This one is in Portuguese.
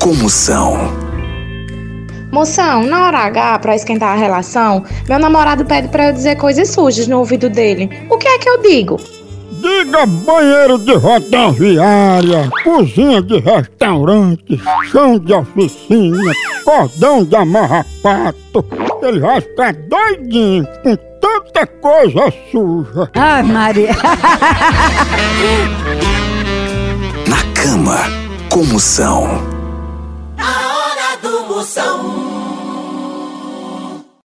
Comoção. Moção, na hora H, pra esquentar a relação, meu namorado pede pra eu dizer coisas sujas no ouvido dele. O que é que eu digo? Diga banheiro de rodoviária, cozinha de restaurante, chão de oficina, cordão de amarrapato. Ele vai ficar doidinho com tanta coisa suja. Ai, Maria. Na cama. Comoção. A hora do Moção.